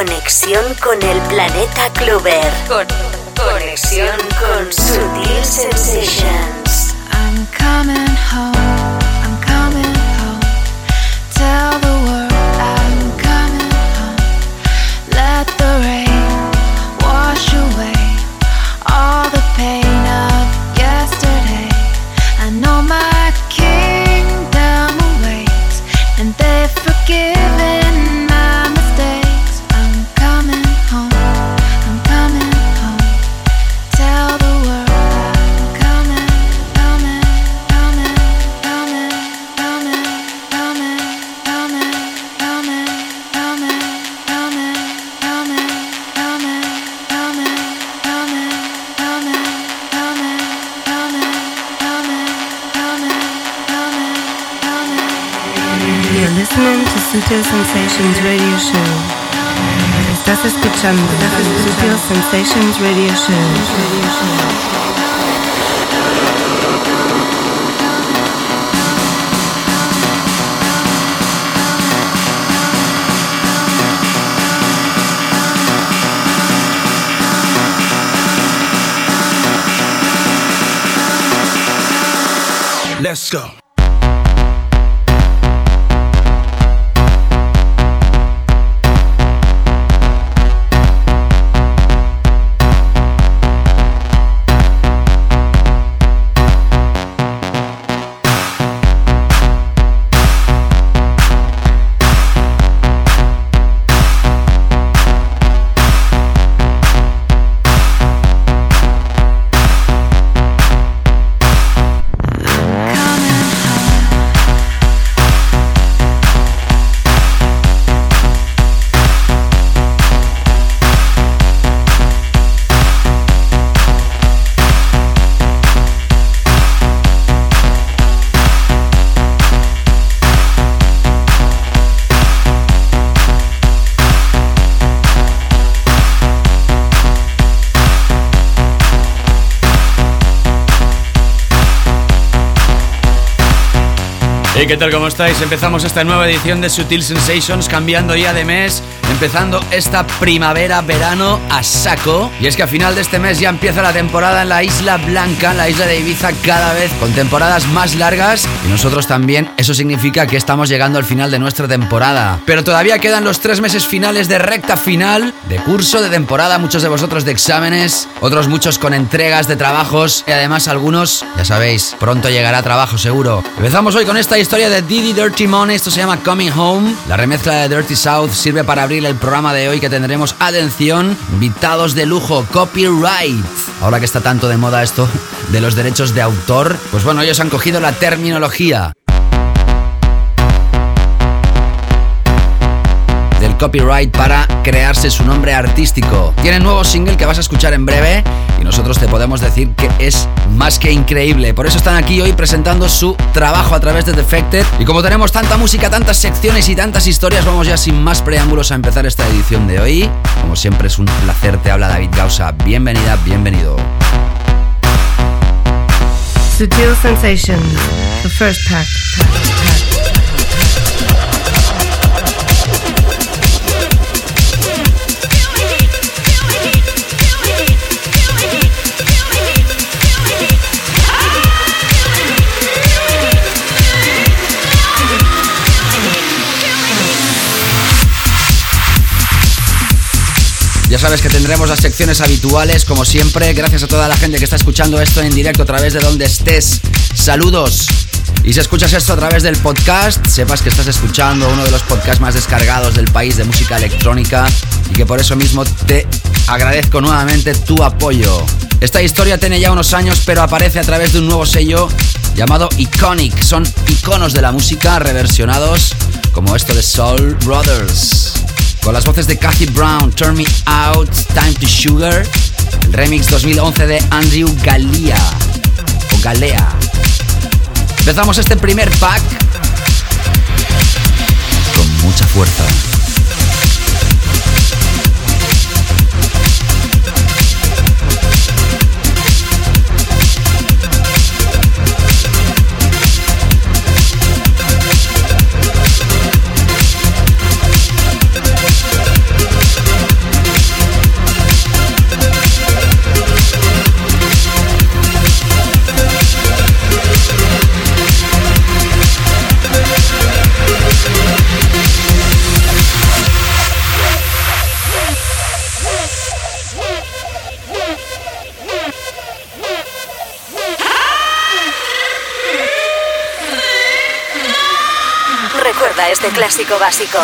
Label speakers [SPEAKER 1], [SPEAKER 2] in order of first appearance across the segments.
[SPEAKER 1] Conexión con el planeta Clover. Con, conexión con Sutil Sensations.
[SPEAKER 2] I'm coming home.
[SPEAKER 3] Sensations Radio Show. Estás escuchando Sutil Sensations Radio Show.
[SPEAKER 4] Let's go.
[SPEAKER 5] ¿Y qué tal? ¿Cómo estáis? Empezamos esta nueva edición de Sutil Sensations, cambiando ya de mes, empezando esta primavera-verano a saco. Y es que a final de este mes ya empieza la temporada en la Isla Blanca, en la isla de Ibiza, cada vez con temporadas más largas. Y nosotros también, eso significa que estamos llegando al final de nuestra temporada. Pero todavía quedan los tres meses finales de recta final, de curso, de temporada, muchos de vosotros de exámenes, otros muchos con entregas de trabajos y además algunos, ya sabéis, pronto llegará trabajo seguro. Empezamos hoy con esta historia de Didi Dirty Money, esto se llama Coming Home. La remezcla de Dirty South sirve para abrir el programa de hoy que tendremos, atención, invitados de lujo, copyright. Ahora que está tanto de moda esto de los derechos de autor, pues bueno, ellos han cogido la terminología copyright para crearse su nombre artístico. Tienen nuevo single que vas a escuchar en breve y nosotros te podemos decir que es más que increíble. Por eso están aquí hoy presentando su trabajo a través de Defected. Y como tenemos tanta música, tantas secciones y tantas historias, vamos ya sin más preámbulos a empezar esta edición de hoy. Como siempre es un placer, te habla David Gausa. Bienvenida, bienvenido.
[SPEAKER 3] Sutil Sensations, the first pack.
[SPEAKER 5] Sabes que tendremos las secciones habituales, como siempre. Gracias a toda la gente que está escuchando esto en directo a través de donde estés. Saludos. Y si escuchas esto a través del podcast, sepas que estás escuchando uno de los podcasts más descargados del país de música electrónica y que por eso mismo te agradezco nuevamente tu apoyo. Esta historia tiene ya unos años, pero aparece a través de un nuevo sello llamado Iconic. Son iconos de la música reversionados, como esto de Soul Brothers. Con las voces de Kathy Brown, Turn Me Out, Time to Sugar, el remix 2011 de Andrew Galea o Galea. Empezamos este primer pack con mucha fuerza.
[SPEAKER 6] Este clásico básico.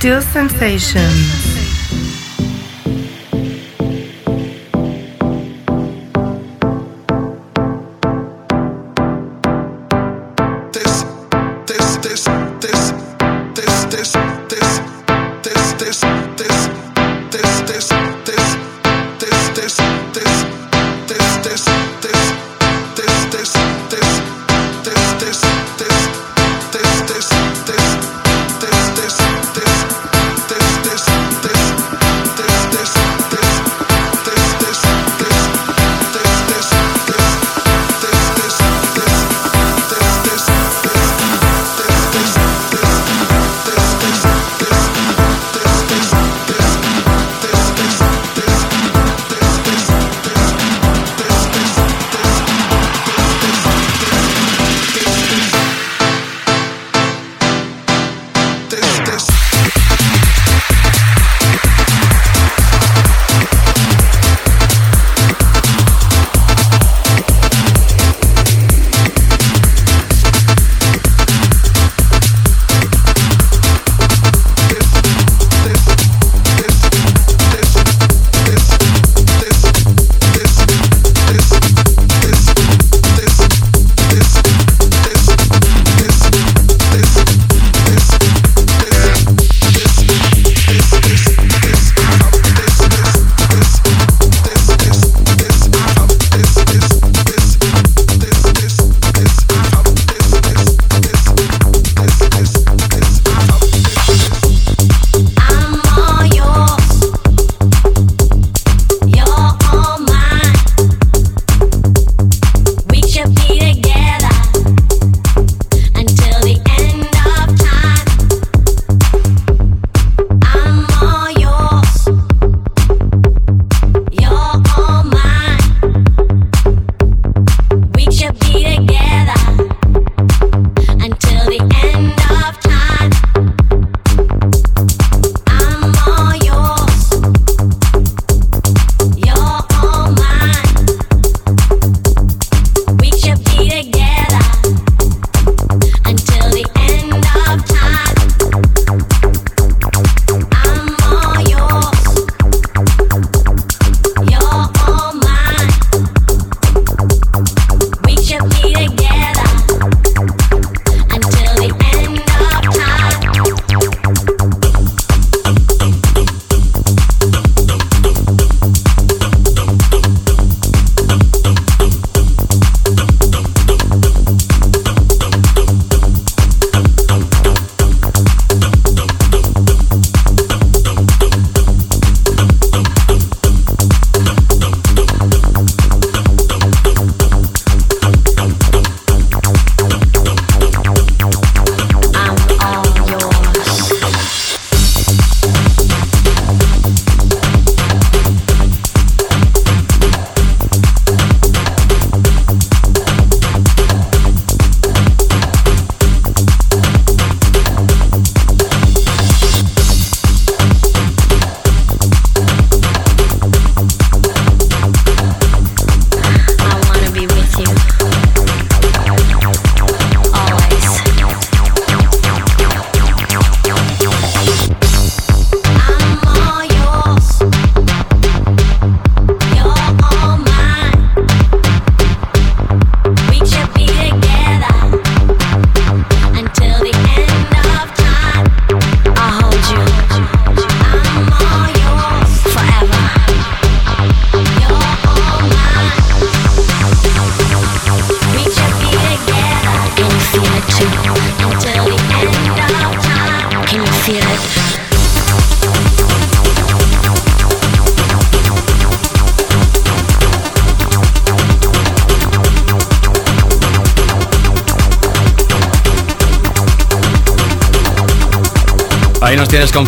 [SPEAKER 6] Sutil Sensations.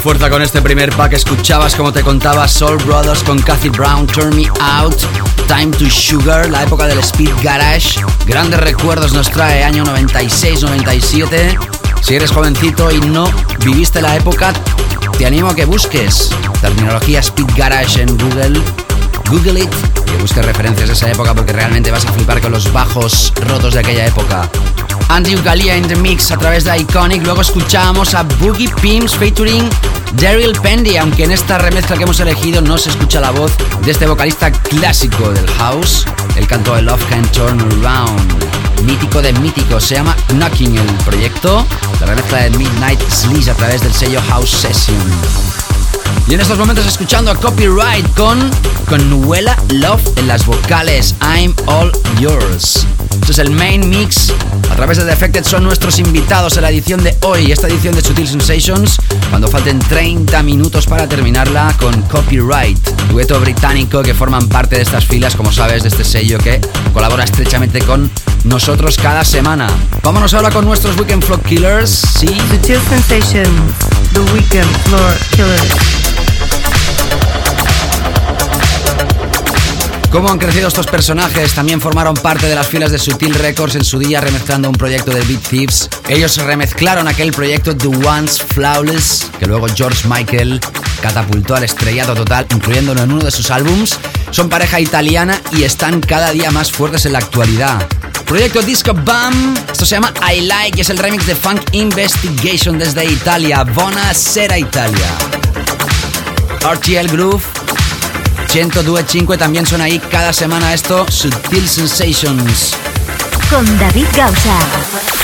[SPEAKER 5] Fuerza con este primer pack. Escuchabas, como te contaba, Soul Brothers con Cathy Brown, Turn Me Out, Time to Sugar, la época del Speed Garage. Grandes recuerdos nos trae año 96-97. Si eres jovencito y no viviste la época, te animo a que busques terminología Speed Garage en Google Google It, que busques referencias de esa época porque realmente vas a flipar con los bajos rotos de aquella época. Andrew Galia in the mix a través de Iconic. Luego escuchamos a Boogie Pims featuring Daryl Pendy, aunque en esta remezcla que hemos elegido no se escucha la voz de este vocalista clásico del house. El canto de Love Can Turn Around. Mítico de mítico, se llama Knocking el proyecto. La remezcla de Midnight Sleaze a través del sello House Session. Y en estos momentos escuchando a Copyright con, con Nuela Love en las vocales I'm All Yours. Este es el main mix. A través de Defected son nuestros invitados en la edición de hoy, esta edición de Sutil Sensations, cuando falten 30 minutos para terminarla con Copyright, dueto británico que forman parte de estas filas, como sabes, de este sello que colabora estrechamente con nosotros cada semana. Vámonos ahora con nuestros Weekend Floor Killers, sí.
[SPEAKER 3] Sutil The Weekend Floor Killers.
[SPEAKER 5] Cómo han crecido estos personajes, también formaron parte de las filas de Sutil Records en su día remezclando un proyecto de Beat Thieves. Ellos remezclaron aquel proyecto The Once Flawless, que luego George Michael catapultó al estrellado total, incluyéndolo en uno de sus álbums. Son pareja italiana y están cada día más fuertes en la actualidad. Proyecto Disco Bam, esto se llama I Like y es el remix de Funk Investigation desde Italia, Sera Italia. RTL Groove 102.5 también suena ahí cada semana esto, Subtil Sensations.
[SPEAKER 1] Con David Gausa.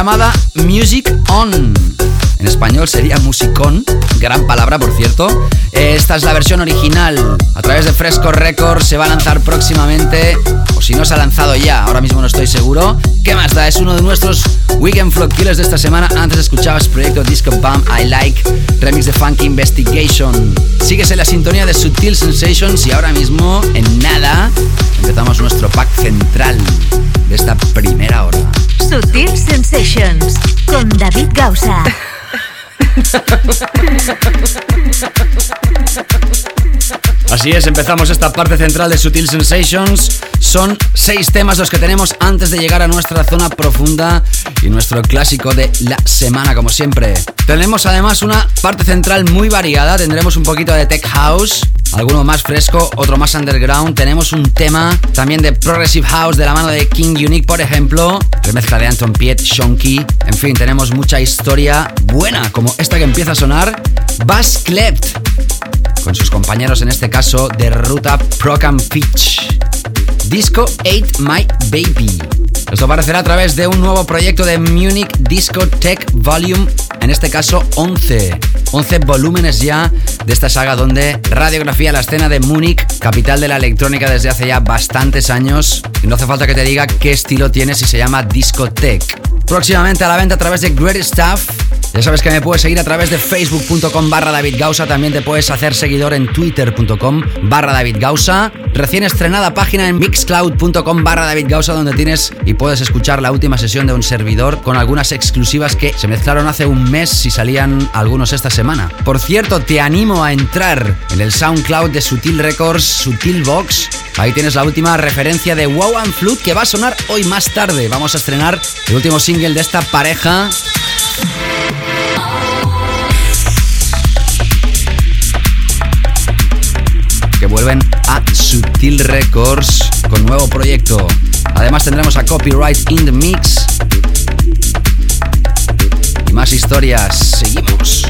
[SPEAKER 5] Llamada Music On. En español sería musicón, gran palabra por cierto. Esta es la versión original. A través de Fresco Records se va a lanzar próximamente, o si no se ha lanzado ya, ahora mismo no estoy seguro. ¿Qué más da? Es uno de nuestros Weekend Flow Killers de esta semana. Antes escuchabas proyecto Disco Bam I Like, remix de Funky Investigation. Sigues en la sintonía de Sutil Sensations y ahora mismo, en nada, empezamos nuestro pack central de esta primera hora.
[SPEAKER 1] Sutil Sensations con David Gausa.
[SPEAKER 5] Así es, empezamos esta parte central de Sutil Sensations. Son seis temas los que tenemos antes de llegar a nuestra zona profunda y nuestro clásico de la semana, como siempre. Tenemos además una parte central muy variada. Tendremos un poquito de tech house, alguno más fresco, otro más underground. Tenemos un tema también de Progressive House de la mano de King Unique, por ejemplo. Remezcla de Anton Piet, Shonky. En fin, tenemos mucha historia buena, como esta que empieza a sonar. Bass Klept, con sus compañeros en este caso de Ruta Procam Pitch. Disco 8 My Baby. Esto aparecerá a través de un nuevo proyecto de Munich Disco Tech Volume, en este caso 11. 11 volúmenes ya de esta saga donde radiografía la escena de Múnich, capital de la electrónica desde hace ya bastantes años. Y no hace falta que te diga qué estilo tiene si se llama Disco Tech. Próximamente a la venta a través de Great Stuff. Ya sabes que me puedes seguir a través de facebook.com barra David. También te puedes hacer seguidor en twitter.com barra David. Recién estrenada página en mixcloud.com barra David donde tienes y puedes escuchar la última sesión de un servidor con algunas exclusivas que se mezclaron hace un mes si salían algunos esta semana. Por cierto, te animo a entrar en el SoundCloud de Sutil Records, Sutil Box. Ahí tienes la última referencia de Wow and Flute que va a sonar hoy más tarde. Vamos a estrenar el último single de esta pareja. Vuelven a Sutil Records con nuevo proyecto. Además tendremos a Copyright in the Mix. Y más historias. Seguimos.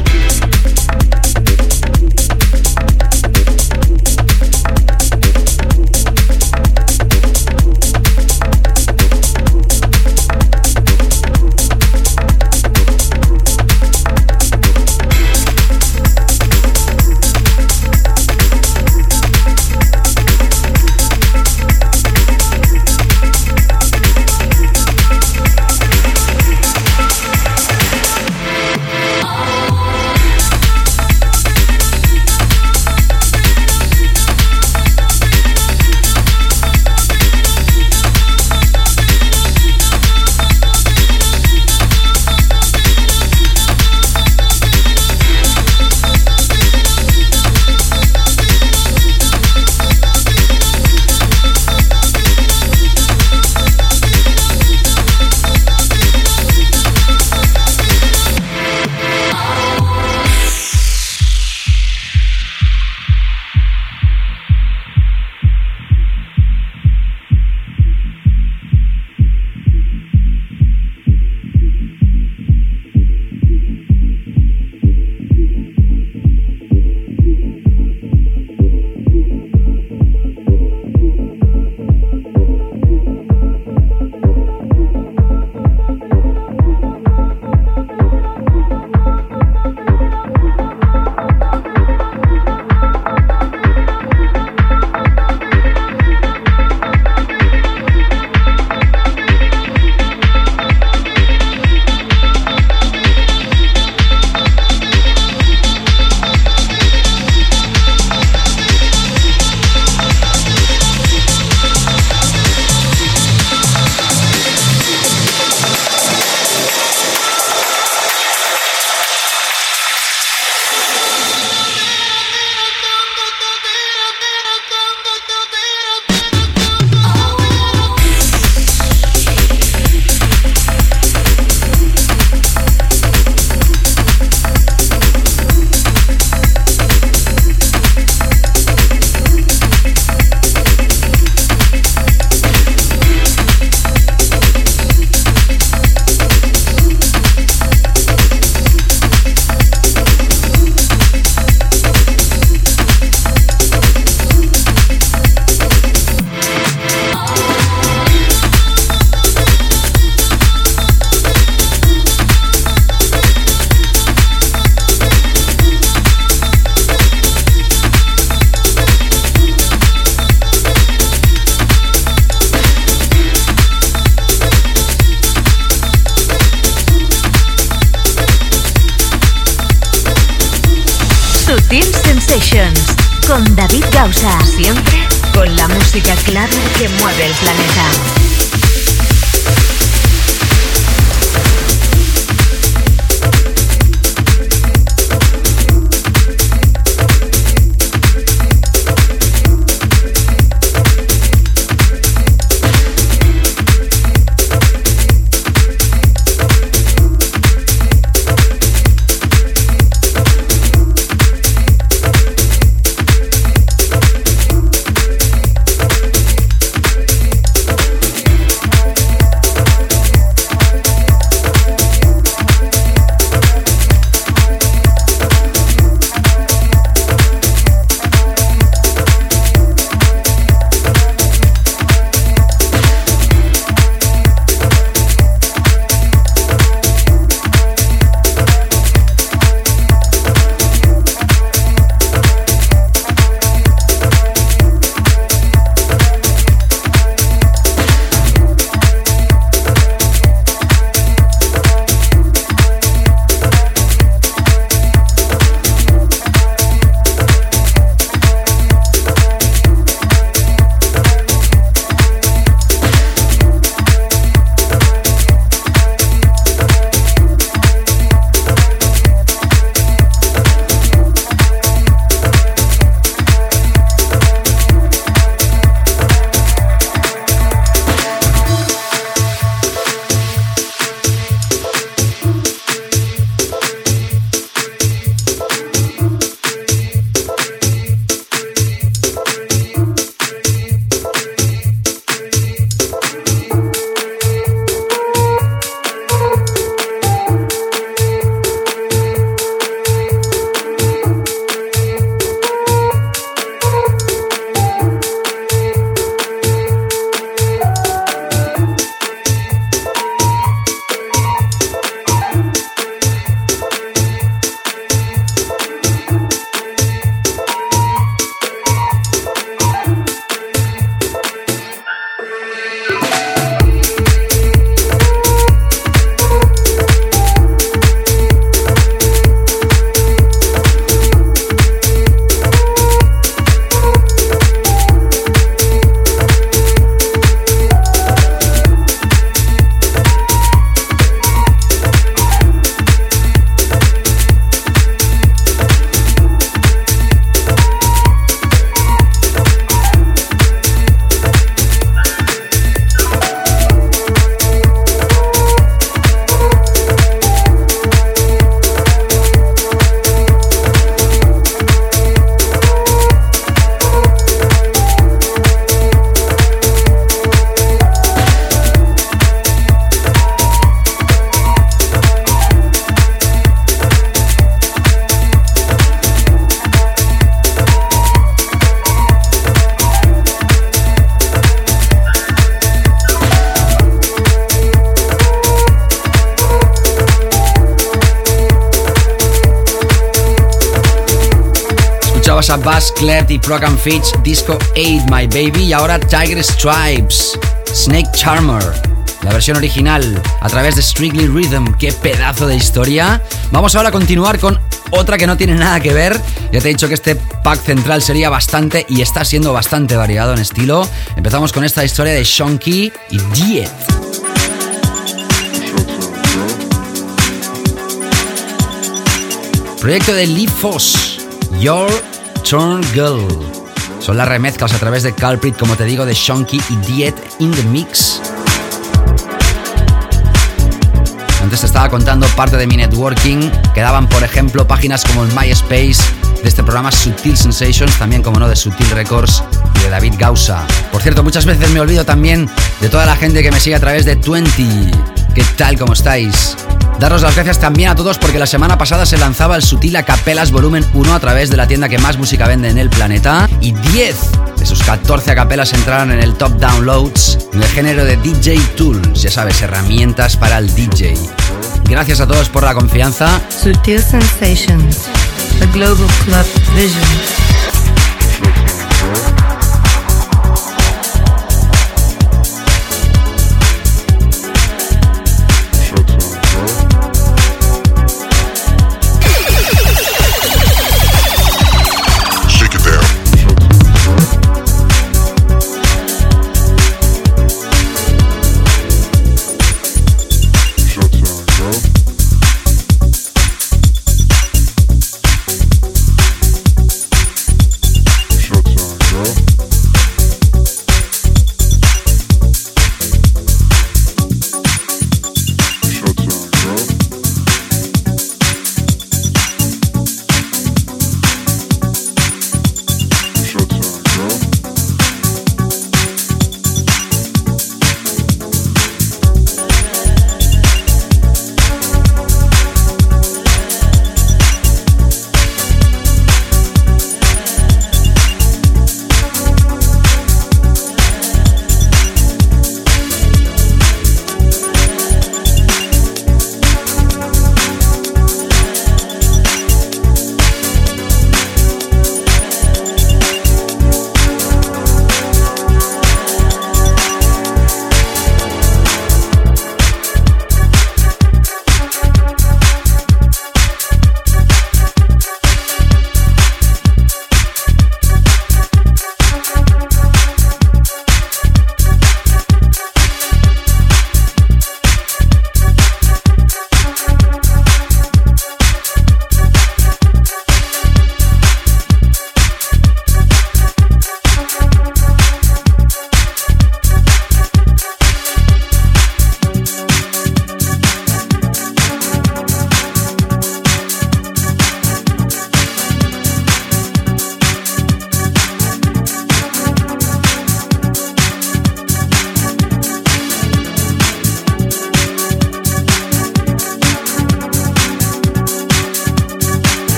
[SPEAKER 5] Y Prog and Fitch Disco 8 My Baby y ahora Tiger Stripes, Snake Charmer, la versión original a través de Strictly Rhythm. Qué pedazo de historia. Vamos ahora a continuar con otra que no tiene nada que ver. Ya te he dicho que este pack central sería bastante y está siendo bastante variado en estilo. Empezamos con esta historia de Shonky y Diet. Proyecto de Lee Foss, Your Turn Girl. Son las remezclas a través de Culprit, como te digo, de Shonky y Diet in the Mix. Antes te estaba contando parte de mi networking. Quedaban, por ejemplo, páginas como el MySpace de este programa Sutil Sensations, también como no de Sutil Records y de David Gausa. Por cierto, muchas veces me olvido también de toda la gente que me sigue a través de 20. ¿Qué tal? ¿Cómo estáis? Daros las gracias también a todos porque la semana pasada se lanzaba el Sutil Acapelas Volumen 1 a través de la tienda que más música vende en el planeta y 10 de sus 14 acapelas entraron en el top downloads en el género de DJ Tools, ya sabes, herramientas para el DJ. Gracias a todos por la confianza.
[SPEAKER 3] Sutil Sensations, the Global Club Vision.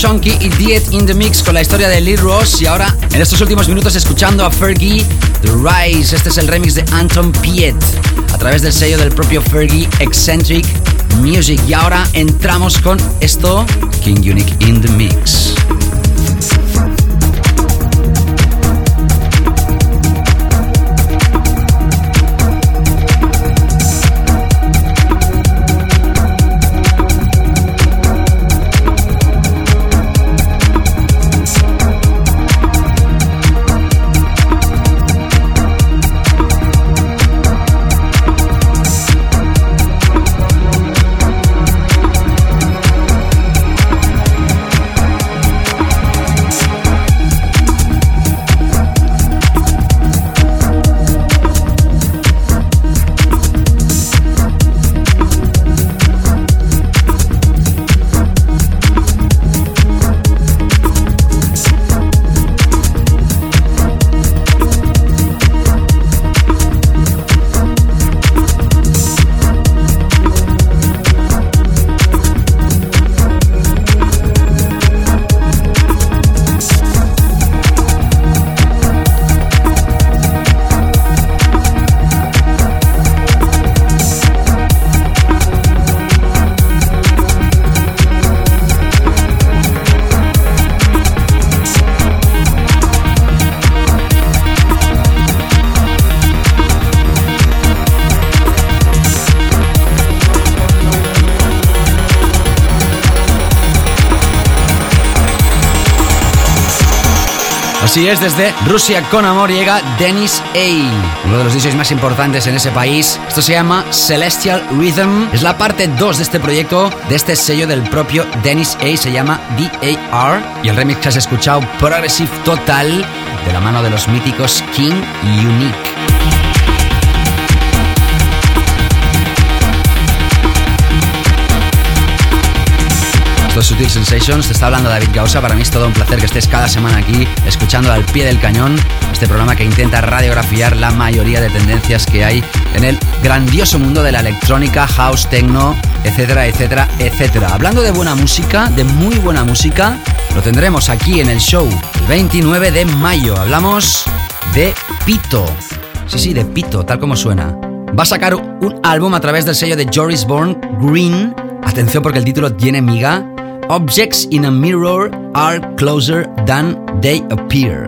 [SPEAKER 5] Shonky y Diet in the Mix con la historia de Lee Ross y ahora en estos últimos minutos escuchando a Fergie The Rise. Este es el remix de Anton Piet a través del sello del propio Fergie Eccentric Music. Y ahora entramos con esto, King Unique in the Mix. Así es, desde Rusia con amor llega Dennis A, uno de los DJs más importantes en ese país. Esto se llama Celestial Rhythm. Es la parte 2 de este proyecto, de este sello del propio Dennis A, se llama DAR. Y el remix que has escuchado, Progressive Total, de la mano de los míticos King Unique. Esto Sutil Sensations, te está hablando David Gausa. Para mí es todo un placer que estés cada semana aquí escuchando al pie del cañón este programa que intenta radiografiar la mayoría de tendencias que hay en el grandioso mundo de la electrónica, house, techno, etcétera, etcétera, etcétera. Hablando de buena música, de muy buena música, lo tendremos aquí en el show el 29 de mayo. Hablamos de Pito. Sí, sí, de Pito, tal como suena. Va a sacar un álbum a través del sello de Joris Bourne, Green. Atención porque el título tiene miga Objects in a mirror are closer than they appear.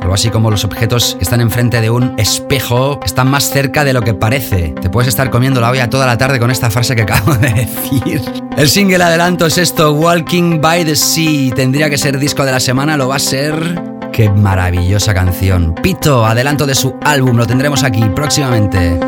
[SPEAKER 5] Algo así como los objetos que están enfrente de un espejo están más cerca de lo que parece. Te puedes estar comiendo la olla toda la tarde con esta frase que acabo de decir. El single adelanto es esto, Walking by the Sea. Tendría que ser disco de la semana, lo va a ser... Qué maravillosa canción. Pito, adelanto de su álbum, lo tendremos aquí próximamente.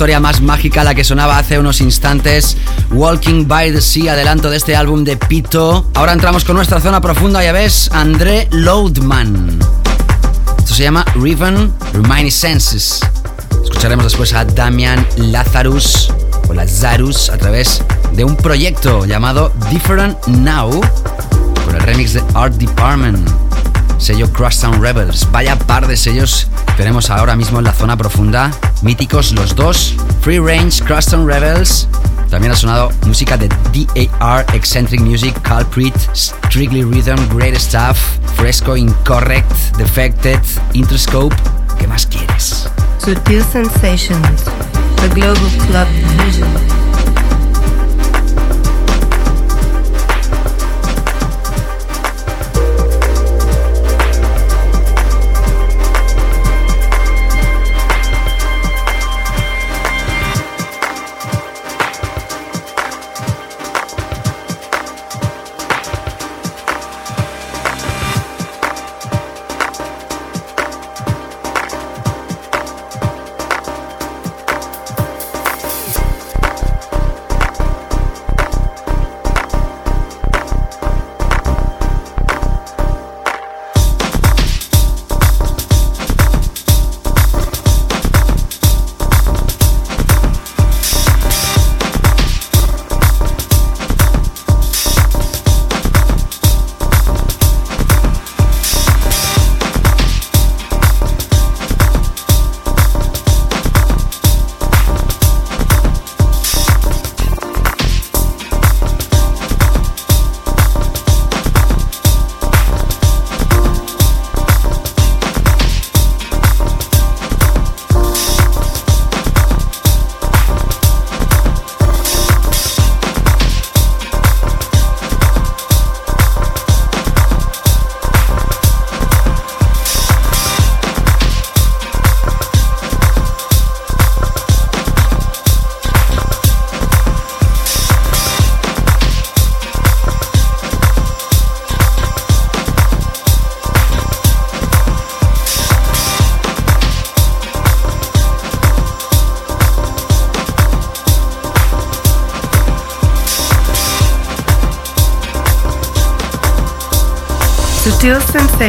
[SPEAKER 5] Historia más mágica la que sonaba hace unos instantes. Walking by the Sea, adelanto de este álbum de Pito. Ahora entramos con nuestra zona profunda, ya ves, André Loadman. Esto se llama Riven Reminiscences. Escucharemos después a Damian Lazarus o Lazarus a través de un proyecto llamado Different Now con el remix de Art Department sello Crosstown Rebels. Vaya par de sellos tenemos ahora mismo en la zona profunda. Míticos los dos. Free Range, Crosstown Rebels. También ha sonado música de DAR, Eccentric Music, Culprit, Strictly Rhythm, Great Stuff, Fresco, Incorrect, Defected, Interscope. ¿Qué más quieres?
[SPEAKER 3] Sutil Sensations, The Global Club Vision.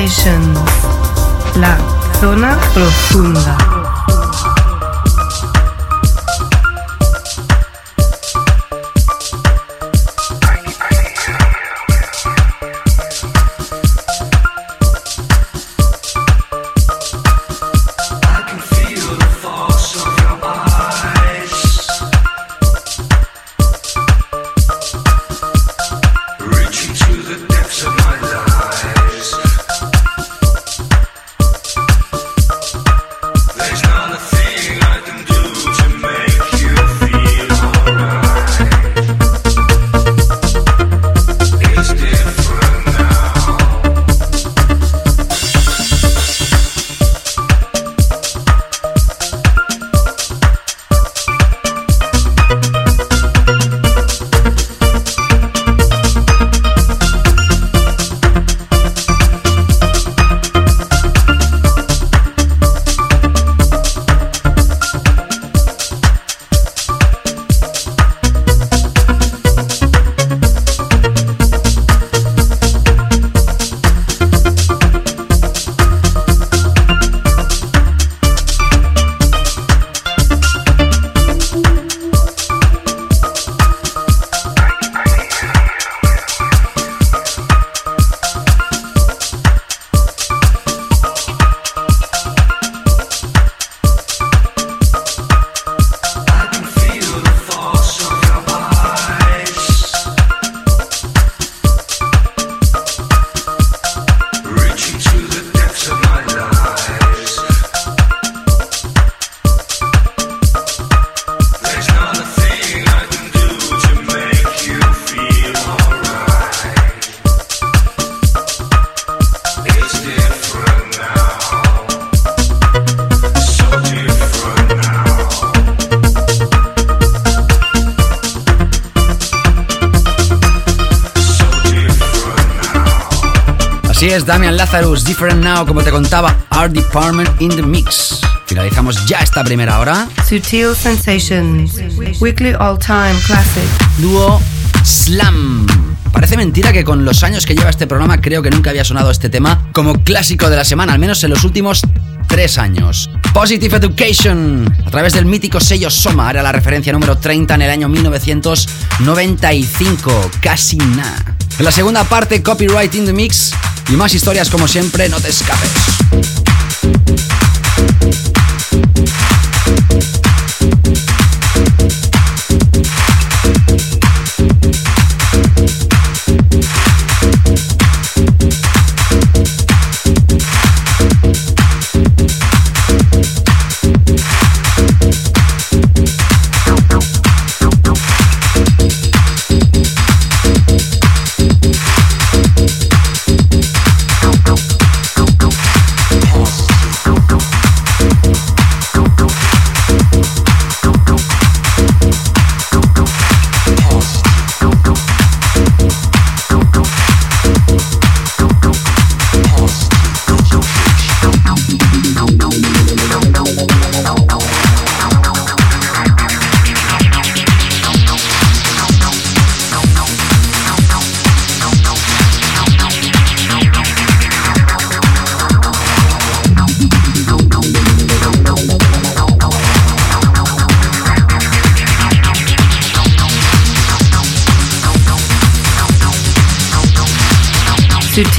[SPEAKER 3] Sensations,
[SPEAKER 5] es Damian Lazarus, Different Now, como te contaba, Art Department in the Mix. Finalizamos ya esta primera hora.
[SPEAKER 3] Sutil Sensations, Weekly All Time Classic.
[SPEAKER 5] Dúo Slam. Parece mentira que con los años que lleva este programa creo que nunca había sonado este tema como clásico de la semana, al menos en los últimos tres años. Positive Education, a través del mítico sello Soma, era la referencia número 30 en el año 1995, casi nada. En la segunda parte, Copyright in the Mix y más historias como siempre, no te escapes.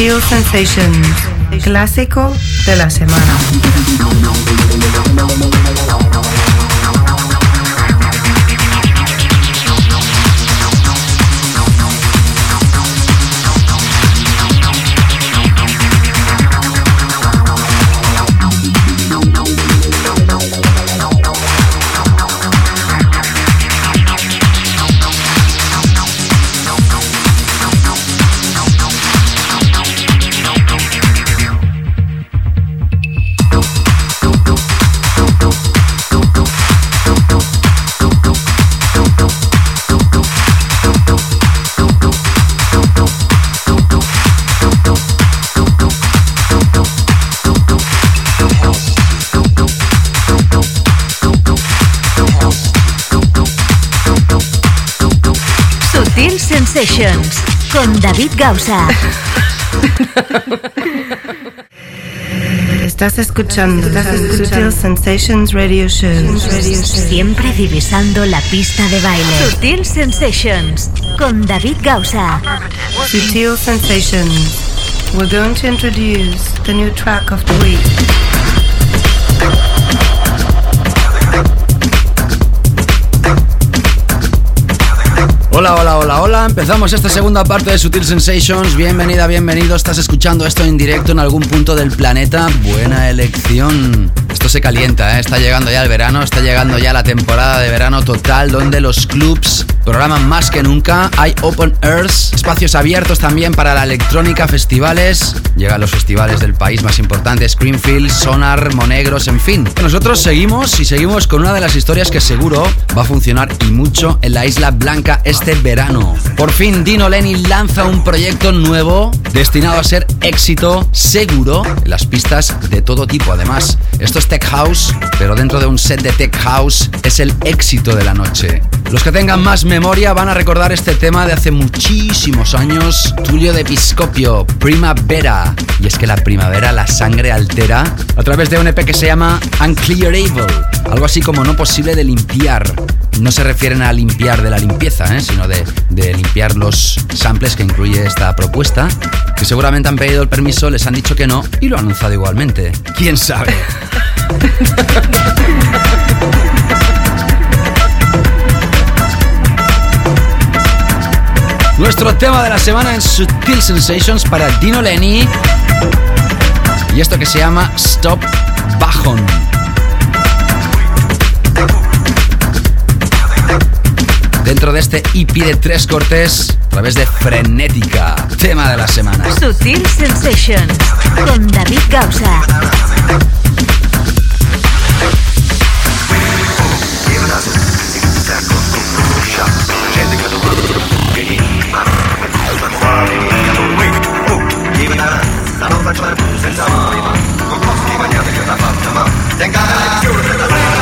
[SPEAKER 3] Sutil Sensations, clásico de la semana.
[SPEAKER 1] Sensations con David Gausa.
[SPEAKER 3] Estás escuchando Sutil Sensations Radio Show.
[SPEAKER 1] Siempre divisando la pista de baile. Sutil Sensations con David Gausa.
[SPEAKER 3] Sutil Sensations. We're going to introduce the new track of the week.
[SPEAKER 5] Hola, hola, hola, hola. Empezamos esta segunda parte de Sutil Sensations. Bienvenida, bienvenido. Estás escuchando esto en directo en algún punto del planeta. Buena elección. Esto se calienta, ¿eh? está llegando ya el verano, está llegando ya la temporada de verano total donde los clubs programan más que nunca. Hay open airs, espacios abiertos también para la electrónica, festivales. Llegan los festivales del país más importantes, Greenfield, Sonar, Monegros, en fin. Nosotros seguimos y seguimos con una de las historias que seguro va a funcionar y mucho en la Isla Blanca este verano. Por fin Dino Lenny lanza un proyecto nuevo destinado a ser éxito seguro en las pistas de todo tipo. Además, esto es Tech House, pero dentro de un set de Tech House es el éxito de la noche. Los que tengan más memoria van a recordar este tema de hace muchísimos años, Tulio de Episcopio, Primavera. Y es que la primavera la sangre altera a través de un EP que se llama Unclearable, algo así como no posible de limpiar. No se refieren a limpiar de la limpieza, ¿eh? sino de, de limpiar los samples que incluye esta propuesta, que seguramente han pedido el permiso, les han dicho que no y lo han anunciado igualmente. ¿Quién sabe? Nuestro tema de la semana en Sutil Sensations para Dino Lenny. Y esto que se llama Stop Bajon. Dentro de este EP de tres cortes, a través de Frenética, tema de la semana.
[SPEAKER 1] Sutil Sensations con David Gausa. zaczynam pustym samą Bo polski ma nie wygląda pan, co ma Ten kanał jest już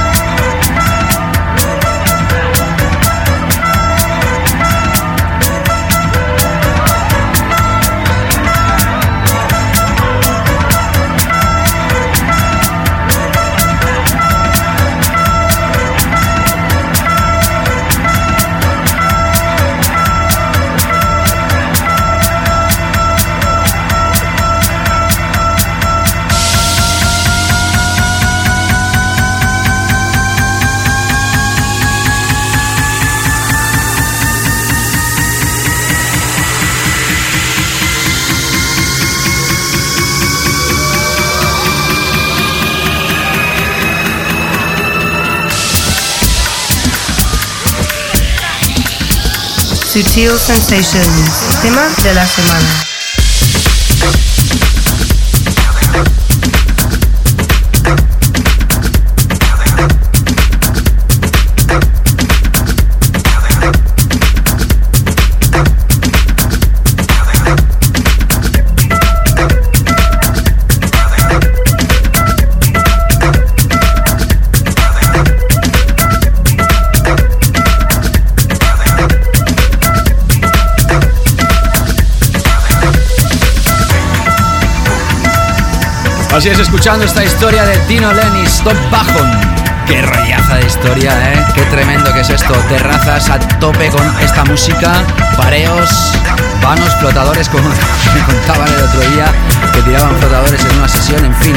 [SPEAKER 3] Sutil Sensations, tema de la semana.
[SPEAKER 5] Así es, escuchando esta historia de Tino Lenny, Stop Bajon. Qué rollaza de historia, ¿eh? Qué tremendo que es esto. Terrazas a tope con esta música, pareos, vanos, flotadores, como me contaban el otro día, que tiraban flotadores en una sesión, en fin.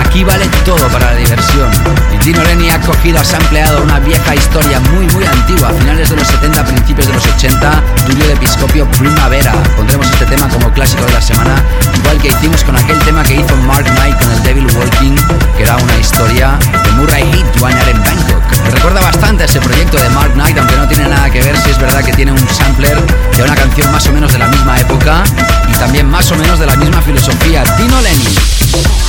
[SPEAKER 5] Aquí vale todo para la diversión. Y Tino Lenny ha cogido, ha sampleado una vieja historia muy, muy antigua, a finales de los 70, principios de los 80, Tulio de Episcopio Primavera. Pondremos este tema como clásico de la semana, igual que hicimos con aquel tema que hizo Mark Knight con el Devil Walking, que era una historia de Murray Heat, Winer en Bangkok. Me recuerda bastante a ese proyecto de Mark Knight, aunque no tiene nada que ver si es verdad que tiene un sampler de una canción más o menos de la misma época y también más o menos de la misma filosofía. Tino Lenny.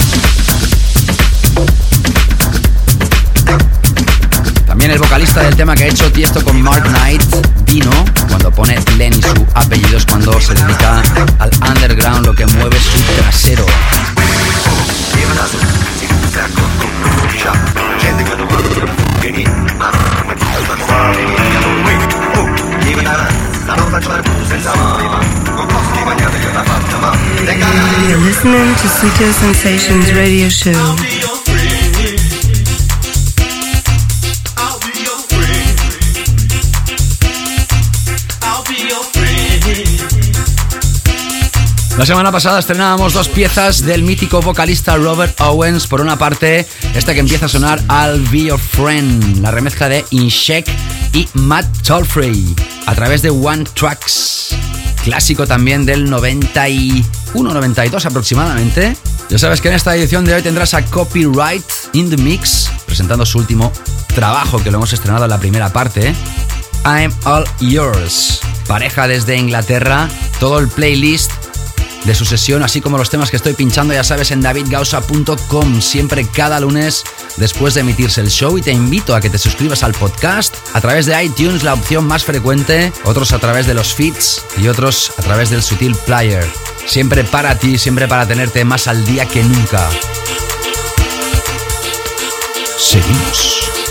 [SPEAKER 5] También el vocalista del tema que ha hecho Tiesto con Mark Knight, Dino, cuando pone Lenny su apellido es cuando se dedica al underground, lo que mueve su trasero.
[SPEAKER 3] You're listening to Sutil Sensations Radio Show.
[SPEAKER 5] La semana pasada estrenábamos dos piezas del mítico vocalista Robert Owens. Por una parte, esta que empieza a sonar I'll Be Your Friend, la remezcla de Inshek y Matt Tolfrey a través de One Tracks. Clásico también del 91-92 aproximadamente. Ya sabes que en esta edición de hoy tendrás a Copyright in the Mix presentando su último trabajo que lo hemos estrenado en la primera parte. I'm All Yours. Pareja desde Inglaterra. Todo el playlist de su sesión, así como los temas que estoy pinchando, ya sabes, en davidgausa.com, siempre cada lunes después de emitirse el show. Y te invito a que te suscribas al podcast a través de iTunes, la opción más frecuente, otros a través de los feeds y otros a través del Sutil Player. Siempre para ti, siempre para tenerte más al día que nunca. Seguimos.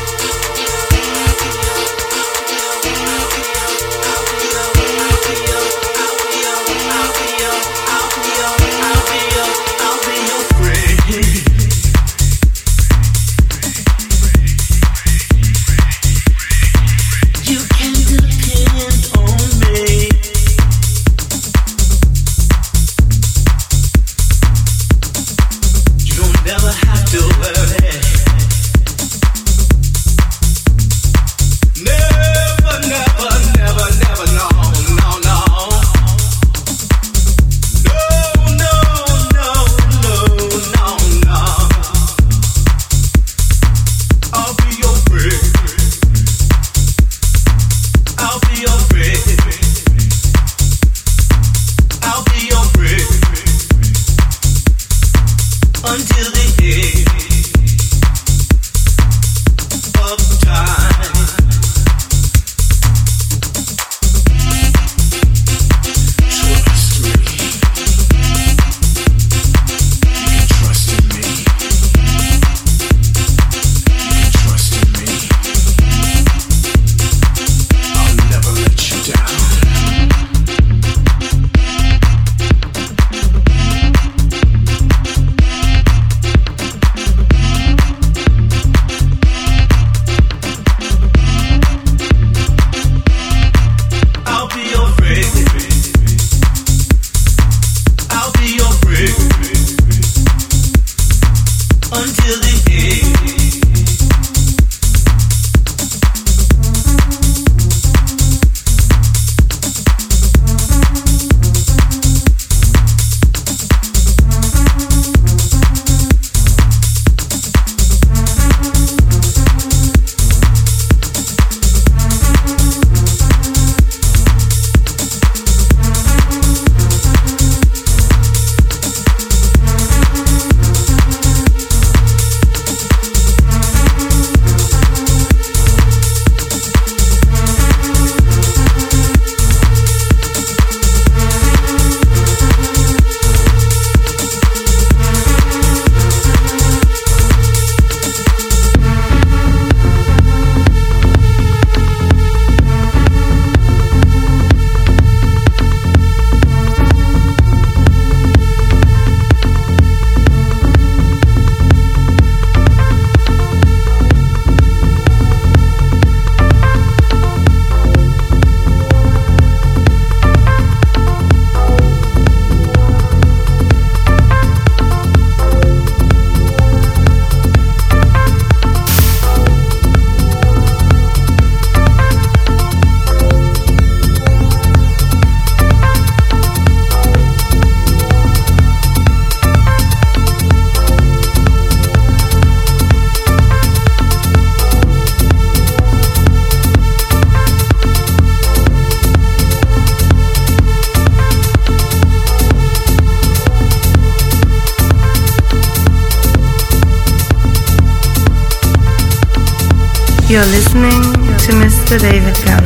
[SPEAKER 7] Mr. David Gausa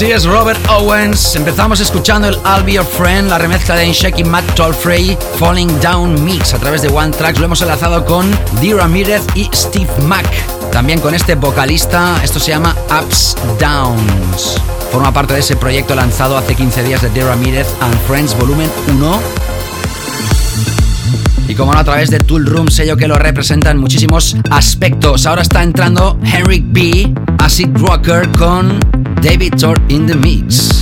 [SPEAKER 5] Así es, Robert Owens. Empezamos escuchando el I'll Be Your Friend, la remezcla de Shaky Matt Frey, Falling Down Mix a través de One Tracks. Lo hemos enlazado con Dee Ramirez y Steve Mack. También con este vocalista, esto se llama Ups Downs. Forma parte de ese proyecto lanzado hace 15 días de Dee Ramirez and Friends Volumen 1 y como no a través de Tool Room, sello que lo representa en muchísimos aspectos. Ahora está entrando Henrik B, Acid Rocker con David Thor in the Mix.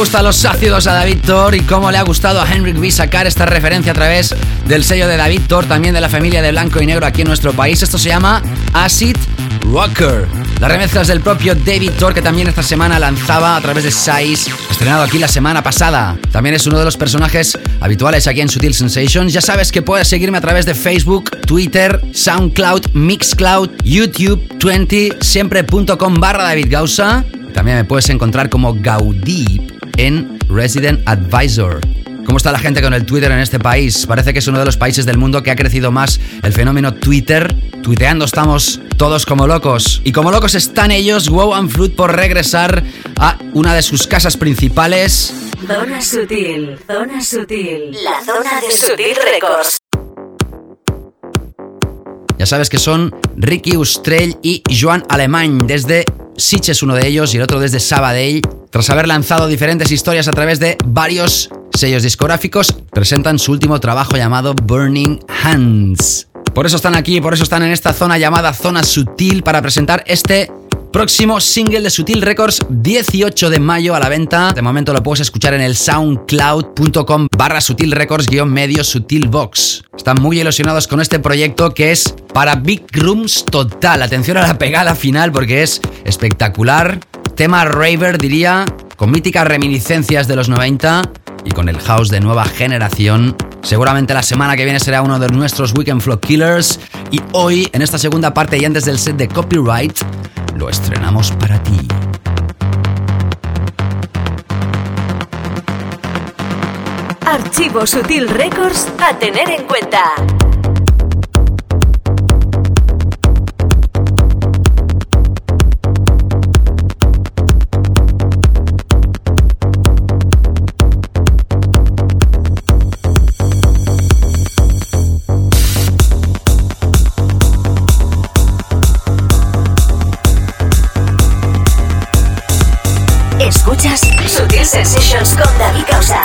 [SPEAKER 5] A los ácidos a David Thor y cómo le ha gustado a Henrik B sacar esta referencia a través del sello de David Thor, también de la familia de blanco y negro aquí en nuestro país. Esto se llama Acid Rocker. La remezcla es del propio David Thor que también esta semana lanzaba a través de Size, estrenado aquí la semana pasada. También es uno de los personajes habituales aquí en Sutil Sensations. Ya sabes que puedes seguirme a través de Facebook, Twitter, SoundCloud, Mixcloud, YouTube, 20, siempre.com barra David Gausa. También me puedes encontrar como Gaudí en Resident Advisor. ¿Cómo está la gente con el Twitter en este país? Parece que es uno de los países del mundo que ha crecido más el fenómeno Twitter. Tuiteando estamos todos como locos. Y como locos están ellos, Wow and Fruit, por regresar a una de sus casas principales.
[SPEAKER 1] Zona Sutil, Zona Sutil. La zona de Sutil Records.
[SPEAKER 5] Ya sabes que son Ricky Ustrell y Joan Alemán desde Sitges uno de ellos y el otro desde Sabadell. Tras haber lanzado diferentes historias a través de varios sellos discográficos, presentan su último trabajo llamado Burning Hands. Por eso están aquí, por eso están en esta zona llamada Zona Sutil para presentar este Próximo single de Sutil Records, 18 de mayo a la venta. De momento lo puedes escuchar en el soundcloud.com barra Sutil Records guion medio Sutil Box. Están muy ilusionados con este proyecto que es para Big Rooms total. Atención a la pegada final porque es espectacular. Tema raver diría, con míticas reminiscencias de los 90 y con el house de nueva generación. Seguramente la semana que viene será uno de nuestros Weekend Flow Killers. Y hoy, en esta segunda parte y antes del set de copyright, lo estrenamos para ti.
[SPEAKER 1] Archivo Sutil Records a tener en cuenta. Sessions con David Causa.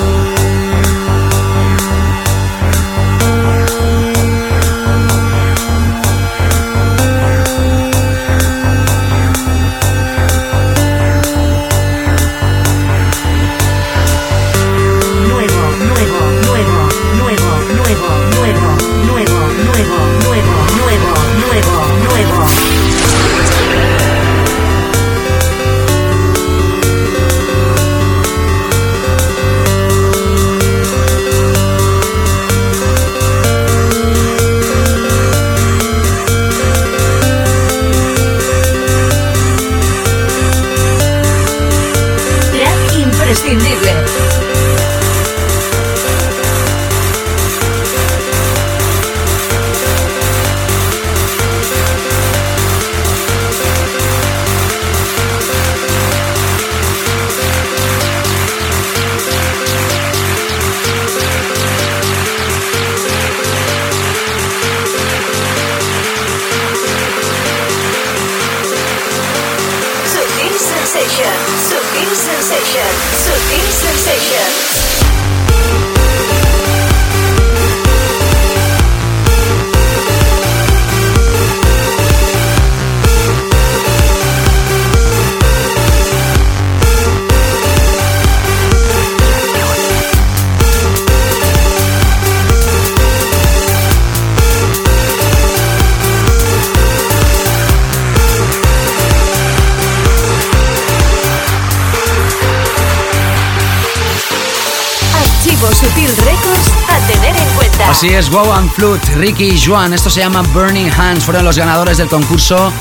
[SPEAKER 5] Así es, Wow and Flute, Ricky y Juan. Esto se llama Burning Hands. Fueron los ganadores del concurso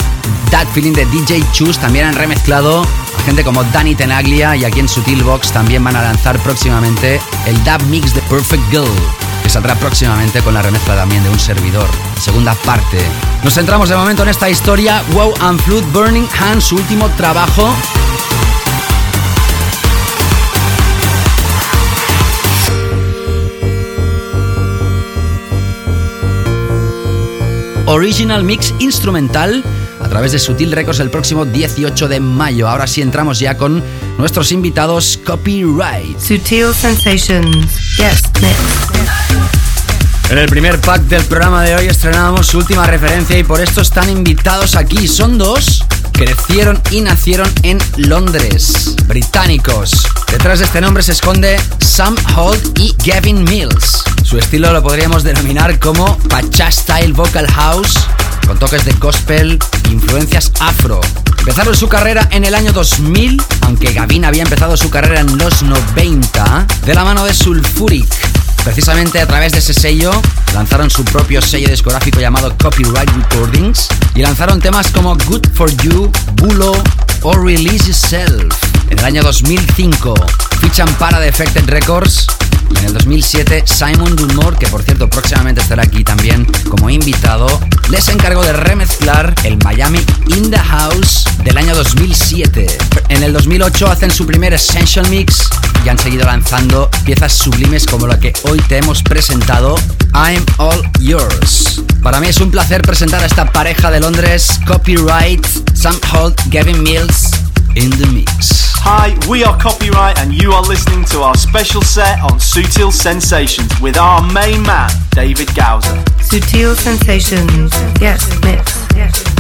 [SPEAKER 5] That Feeling de DJ Chus. También han remezclado a gente como Danny Tenaglia y aquí en Sutil Box también van a lanzar próximamente el Dub Mix de Perfect Girl, que saldrá próximamente con la remezcla también de un servidor. Segunda parte. Nos centramos de momento en esta historia. Wow and Flute, Burning Hands, su último trabajo Original Mix Instrumental a través de Sutil Records el próximo 18 de mayo. Ahora sí entramos ya con nuestros invitados Copyright.
[SPEAKER 3] Sutil Sensations. Yes,
[SPEAKER 5] En el primer pack del programa de hoy estrenábamos su última referencia y por esto están invitados aquí. Son dos crecieron y nacieron en Londres, británicos. Detrás de este nombre se esconde Sam Holt y Gavin Mills. Su estilo lo podríamos denominar como Pacha Style Vocal House, con toques de gospel e influencias afro. Empezaron su carrera en el año 2000, aunque Gavin había empezado su carrera en los 90, de la mano de Sulfuric. Precisamente a través de ese sello lanzaron su propio sello discográfico llamado Copyright Recordings y lanzaron temas como Good for You, Bulo o Release Yourself. En el año 2005 fichan para Defected Records en el 2007 Simon Dunmore, que por cierto próximamente estará aquí también como invitado, les encargó de remezclar el Miami In the House del año 2007. En el 2008 hacen su primer Essential Mix y han seguido lanzando piezas sublimes como la que hoy te hemos presentado, I'm All Yours. Para mí es un placer presentar a esta pareja de Londres, Copyright, Sam Holt, Gavin Mills, in the mix.
[SPEAKER 4] Hi, we are Copyright, and you are listening to our special set on Sutil Sensations with our main man, David Gowser.
[SPEAKER 3] Sutil Sensations. Yes, mix. Yes.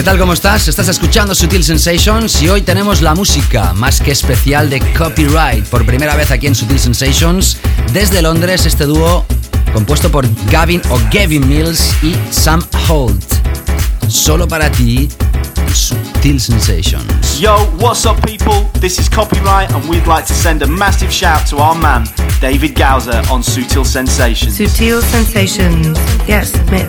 [SPEAKER 5] ¿Qué tal? ¿Cómo estás? Estás escuchando Sutil Sensations y hoy tenemos la música más que especial de copyright por primera vez aquí en Sutil Sensations. Desde Londres, este dúo compuesto por Gavin o Gavin Mills y Sam Holt. Solo para ti, Sutil Sensations.
[SPEAKER 4] Yo, what's up, people? This is Copyright, and we'd like to send a massive shout to our man, David Gowser, on Sutil Sensations.
[SPEAKER 3] Sutil Sensations. Yes, mix.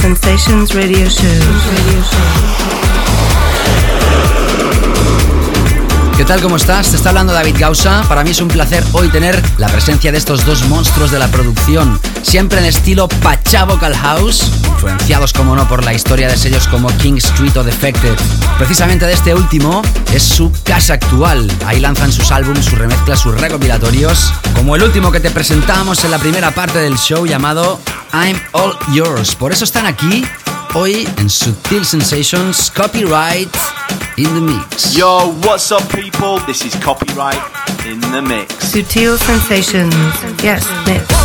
[SPEAKER 3] Sensations Radio Show.
[SPEAKER 5] ¿Qué tal? ¿Cómo estás? Te está hablando David Gausa. Para mí es un placer hoy tener la presencia de estos dos monstruos de la producción, siempre en estilo Pacha Vocal House, influenciados como no por la historia de sellos como King Street o Defected. Precisamente de este último es su casa actual. Ahí lanzan sus álbumes, sus remezclas, sus recopilatorios, como el último que te presentamos en la primera parte del show llamado I'm All Yours. Por eso están aquí hoy en Sutil Sensations Copyright in the Mix.
[SPEAKER 4] Yo, what's up, people? This is Copyright in the Mix.
[SPEAKER 3] Sutil Sensations. Yes, mix.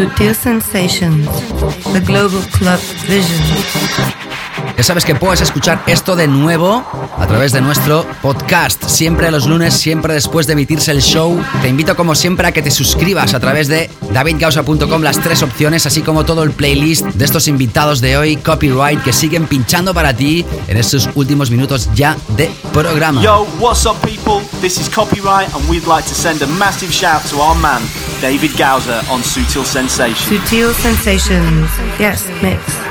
[SPEAKER 3] Sutil Sensations, the global club vision.
[SPEAKER 5] Ya sabes que puedes escuchar esto de nuevo a través de nuestro podcast, siempre los lunes, siempre después de emitirse el show. Te invito como siempre a que te suscribas a través de davidgausa.com las tres opciones, así como todo el playlist de estos invitados de hoy, copyright, que siguen pinchando para ti en estos últimos minutos ya de programa.
[SPEAKER 4] Yo, what's up people? This is Copyright and we'd like to send a massive shout to our man, David Gausa on Sutil Sensations.
[SPEAKER 3] Sutil Sensations, yes, mix.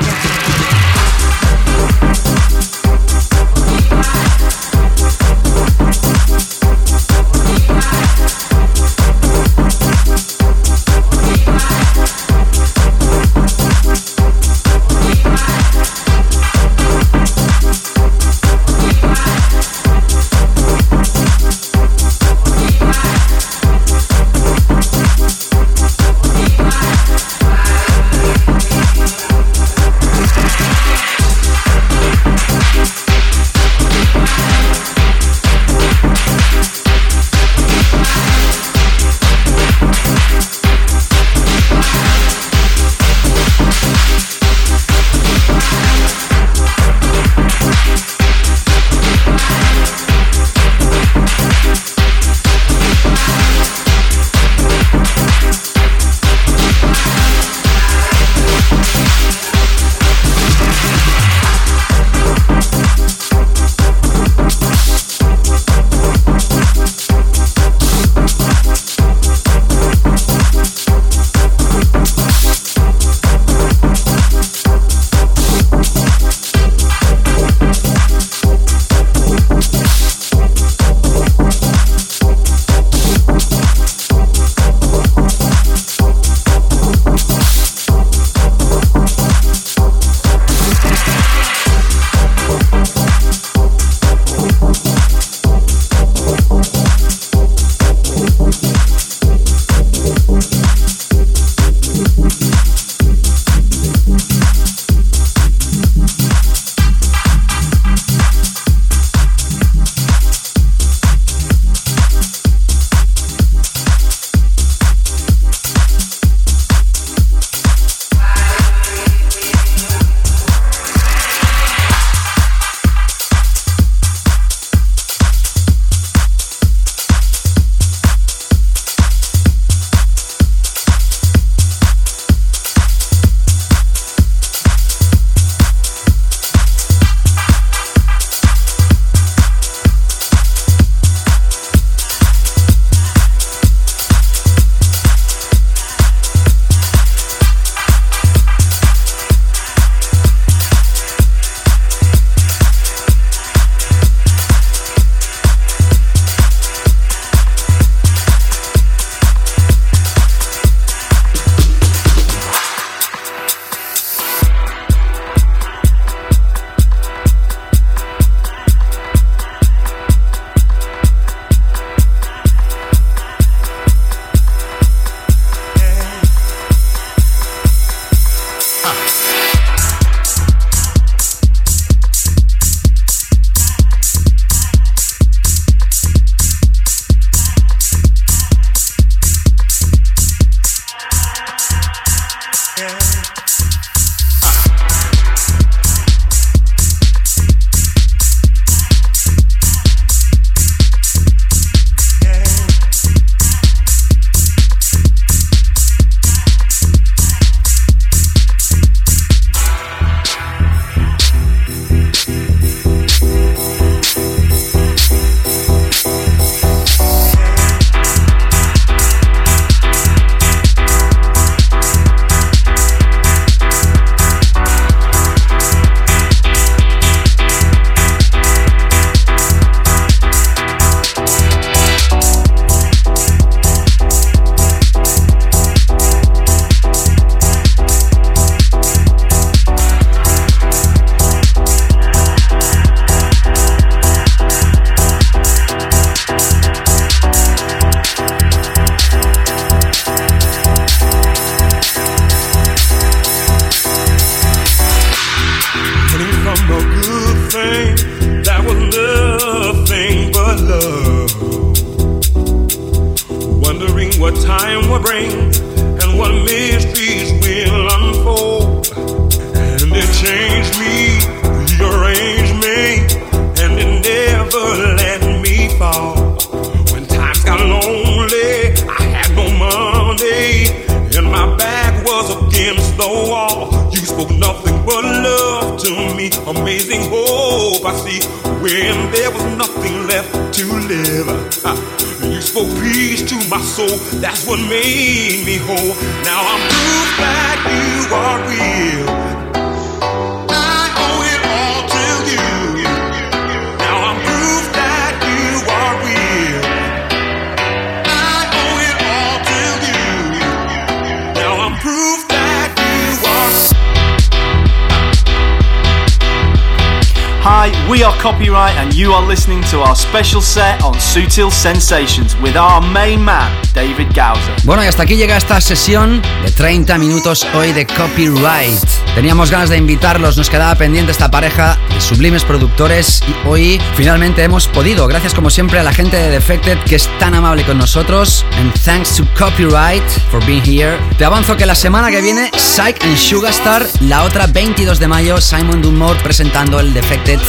[SPEAKER 4] Sutil Sensations with our main man, David Gausa.
[SPEAKER 5] Bueno, y hasta aquí llega esta sesión de 30 minutos hoy de Copyright. Teníamos ganas de invitarlos, nos quedaba pendiente esta pareja de sublimes productores y hoy finalmente hemos podido. Gracias como siempre a la gente de Defected que es tan amable con nosotros. And thanks to Copyright for being here. Te avanzo que la semana que viene, Psych and Sugarstar, la otra 22 de mayo, Simon Dunmore presentando el Defected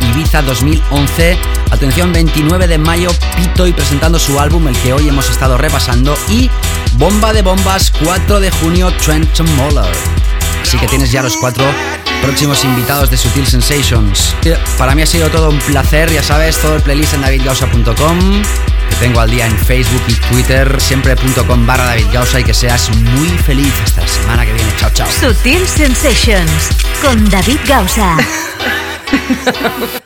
[SPEAKER 5] Ibiza 2011. Atención, 29 de mayo, Pito y presentando su álbum, el que hoy hemos estado repasando. Y Bomba de Bombas, 4 de junio, Trenton Moller. Así que tienes ya los cuatro próximos invitados de Sutil Sensations. Para mí ha sido todo un placer, ya sabes, todo el playlist en davidgausa.com. Te tengo al día en Facebook y Twitter, siempre.com barra David y que seas muy feliz hasta la semana que viene. Chao, chao.
[SPEAKER 1] Sutil Sensations con David Gausa.